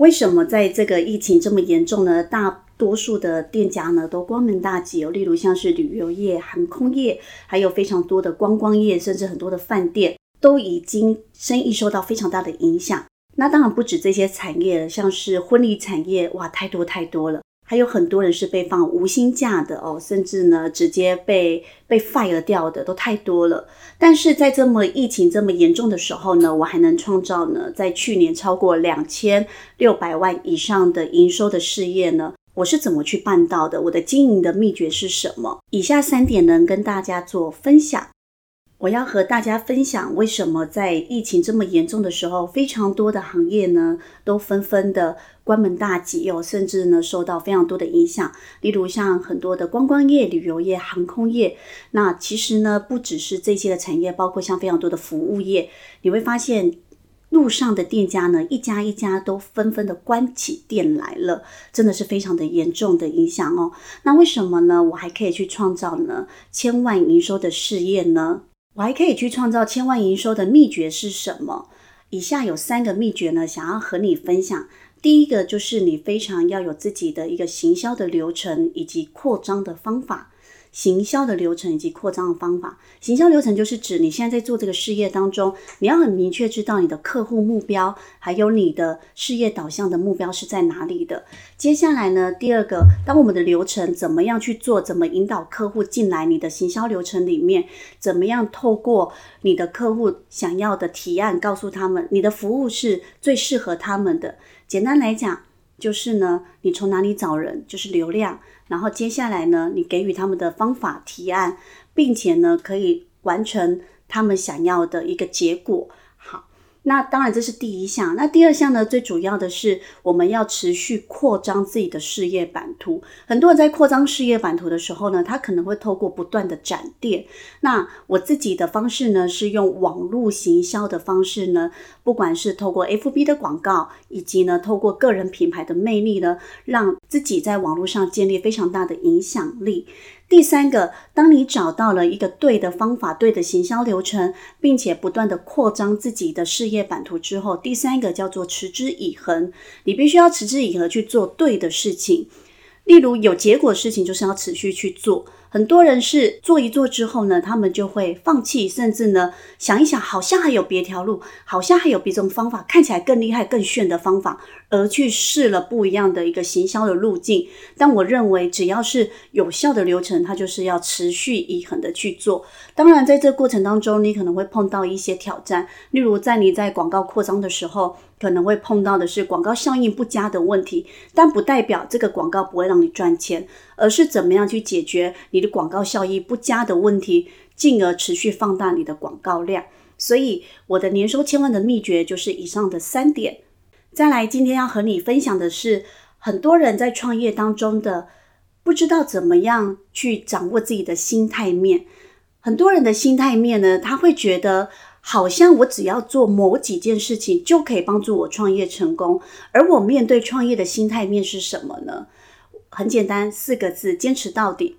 为什么在这个疫情这么严重呢？大多数的店家呢都关门大吉哦，例如像是旅游业、航空业，还有非常多的观光业，甚至很多的饭店都已经生意受到非常大的影响。那当然不止这些产业，像是婚礼产业，哇，太多太多了。还有很多人是被放无薪假的哦，甚至呢直接被被 fire 掉的都太多了。但是在这么疫情这么严重的时候呢，我还能创造呢，在去年超过两千六百万以上的营收的事业呢，我是怎么去办到的？我的经营的秘诀是什么？以下三点能跟大家做分享。我要和大家分享，为什么在疫情这么严重的时候，非常多的行业呢都纷纷的关门大吉哦，甚至呢受到非常多的影响。例如像很多的观光业、旅游业、航空业，那其实呢不只是这些的产业，包括像非常多的服务业，你会发现路上的店家呢一家一家都纷纷的关起店来了，真的是非常的严重的影响哦。那为什么呢？我还可以去创造呢千万营收的事业呢？我还可以去创造千万营收的秘诀是什么？以下有三个秘诀呢，想要和你分享。第一个就是你非常要有自己的一个行销的流程以及扩张的方法。行销的流程以及扩张的方法。行销流程就是指你现在在做这个事业当中，你要很明确知道你的客户目标，还有你的事业导向的目标是在哪里的。接下来呢，第二个，当我们的流程怎么样去做，怎么引导客户进来你的行销流程里面，怎么样透过你的客户想要的提案，告诉他们你的服务是最适合他们的。简单来讲，就是呢，你从哪里找人，就是流量。然后接下来呢，你给予他们的方法提案，并且呢，可以完成他们想要的一个结果。好，那当然这是第一项。那第二项呢，最主要的是我们要持续扩张自己的事业版图。很多人在扩张事业版图的时候呢，他可能会透过不断的展店。那我自己的方式呢，是用网络行销的方式呢。不管是透过 FB 的广告，以及呢透过个人品牌的魅力呢，让自己在网络上建立非常大的影响力。第三个，当你找到了一个对的方法、对的行销流程，并且不断的扩张自己的事业版图之后，第三个叫做持之以恒。你必须要持之以恒去做对的事情，例如有结果的事情，就是要持续去做。很多人是做一做之后呢，他们就会放弃，甚至呢想一想，好像还有别条路，好像还有别种方法，看起来更厉害、更炫的方法，而去试了不一样的一个行销的路径。但我认为，只要是有效的流程，它就是要持续以恒的去做。当然，在这过程当中，你可能会碰到一些挑战，例如在你在广告扩张的时候。可能会碰到的是广告效应不佳的问题，但不代表这个广告不会让你赚钱，而是怎么样去解决你你的广告效益不佳的问题，进而持续放大你的广告量。所以我的年收千万的秘诀就是以上的三点。再来，今天要和你分享的是，很多人在创业当中的不知道怎么样去掌握自己的心态面。很多人的心态面呢，他会觉得。好像我只要做某几件事情就可以帮助我创业成功，而我面对创业的心态面是什么呢？很简单，四个字：坚持到底。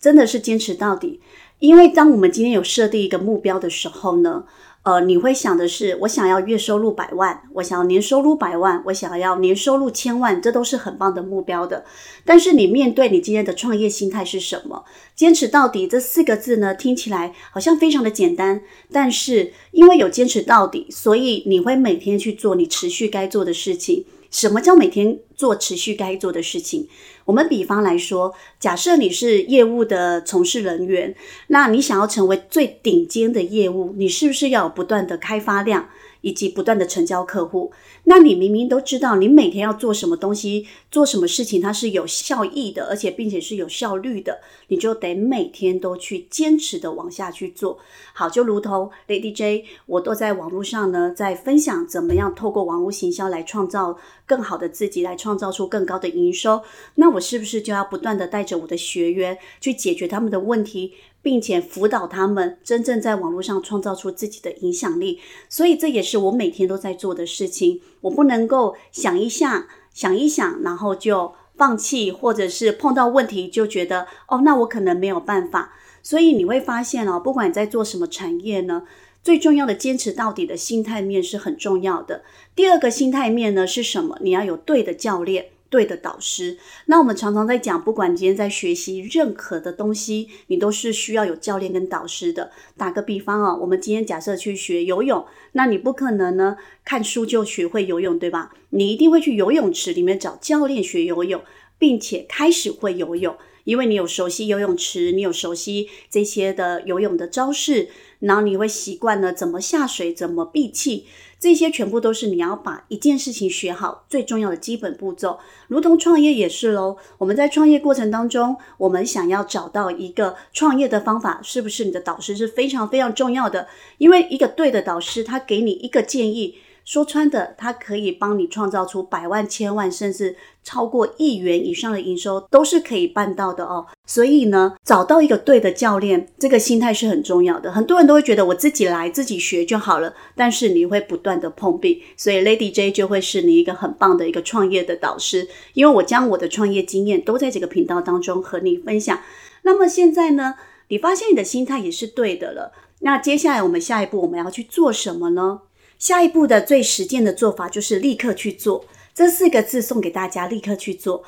真的是坚持到底，因为当我们今天有设定一个目标的时候呢？呃，你会想的是，我想要月收入百万，我想要年收入百万，我想要年收入千万，这都是很棒的目标的。但是你面对你今天的创业心态是什么？坚持到底这四个字呢，听起来好像非常的简单，但是因为有坚持到底，所以你会每天去做你持续该做的事情。什么叫每天做持续该做的事情？我们比方来说，假设你是业务的从事人员，那你想要成为最顶尖的业务，你是不是要有不断的开发量，以及不断的成交客户。那你明明都知道，你每天要做什么东西，做什么事情，它是有效益的，而且并且是有效率的，你就得每天都去坚持的往下去做。好，就如同 Lady J，我都在网络上呢，在分享怎么样透过网络行销来创造更好的自己，来创造出更高的营收。那我是不是就要不断的带着我的学员去解决他们的问题？并且辅导他们真正在网络上创造出自己的影响力，所以这也是我每天都在做的事情。我不能够想一下、想一想，然后就放弃，或者是碰到问题就觉得哦，那我可能没有办法。所以你会发现哦，不管你在做什么产业呢，最重要的坚持到底的心态面是很重要的。第二个心态面呢是什么？你要有对的教练。对的导师，那我们常常在讲，不管今天在学习任何的东西，你都是需要有教练跟导师的。打个比方啊，我们今天假设去学游泳，那你不可能呢看书就学会游泳，对吧？你一定会去游泳池里面找教练学游泳，并且开始会游泳，因为你有熟悉游泳池，你有熟悉这些的游泳的招式，然后你会习惯了怎么下水，怎么闭气。这些全部都是你要把一件事情学好最重要的基本步骤，如同创业也是喽。我们在创业过程当中，我们想要找到一个创业的方法，是不是你的导师是非常非常重要的？因为一个对的导师，他给你一个建议。说穿的，它可以帮你创造出百万、千万，甚至超过亿元以上的营收，都是可以办到的哦。所以呢，找到一个对的教练，这个心态是很重要的。很多人都会觉得我自己来自己学就好了，但是你会不断的碰壁，所以 Lady J 就会是你一个很棒的一个创业的导师，因为我将我的创业经验都在这个频道当中和你分享。那么现在呢，你发现你的心态也是对的了。那接下来我们下一步我们要去做什么呢？下一步的最实践的做法就是立刻去做这四个字送给大家，立刻去做。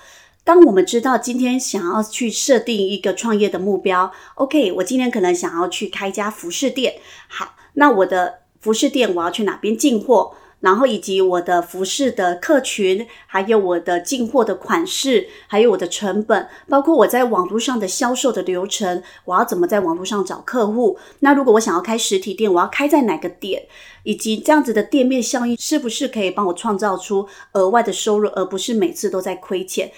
当我们知道今天想要去设定一个创业的目标，OK，我今天可能想要去开一家服饰店，好，那我的服饰店我要去哪边进货？然后以及我的服饰的客群，还有我的进货的款式，还有我的成本，包括我在网络上的销售的流程，我要怎么在网络上找客户？那如果我想要开实体店，我要开在哪个点？以及这样子的店面效应是不是可以帮我创造出额外的收入，而不是每次都在亏钱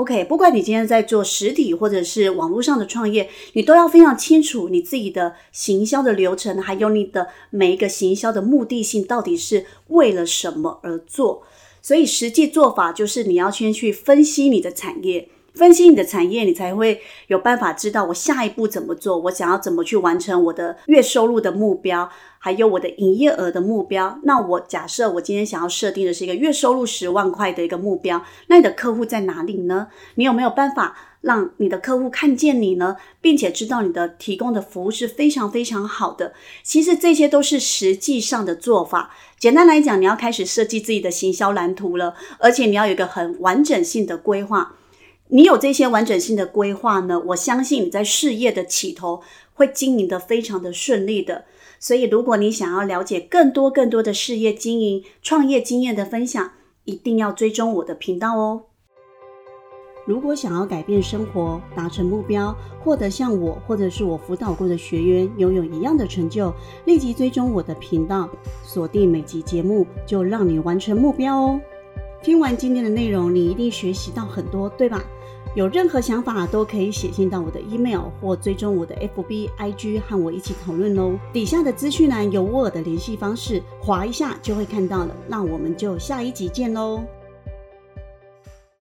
？OK，不管你今天在做实体或者是网络上的创业，你都要非常清楚你自己的行销的流程，还有你的每一个行销的目的性到底是为了什么而做。所以实际做法就是你要先去分析你的产业。分析你的产业，你才会有办法知道我下一步怎么做，我想要怎么去完成我的月收入的目标，还有我的营业额的目标。那我假设我今天想要设定的是一个月收入十万块的一个目标，那你的客户在哪里呢？你有没有办法让你的客户看见你呢，并且知道你的提供的服务是非常非常好的？其实这些都是实际上的做法。简单来讲，你要开始设计自己的行销蓝图了，而且你要有一个很完整性的规划。你有这些完整性的规划呢？我相信你在事业的起头会经营的非常的顺利的。所以，如果你想要了解更多更多的事业经营、创业经验的分享，一定要追踪我的频道哦。如果想要改变生活、达成目标、获得像我或者是我辅导过的学员拥有一样的成就，立即追踪我的频道，锁定每集节目，就让你完成目标哦。听完今天的内容，你一定学习到很多，对吧？有任何想法都可以写信到我的 email 或追踪我的 FB IG 和我一起讨论喽。底下的资讯栏有我的联系方式，划一下就会看到了。那我们就下一集见喽。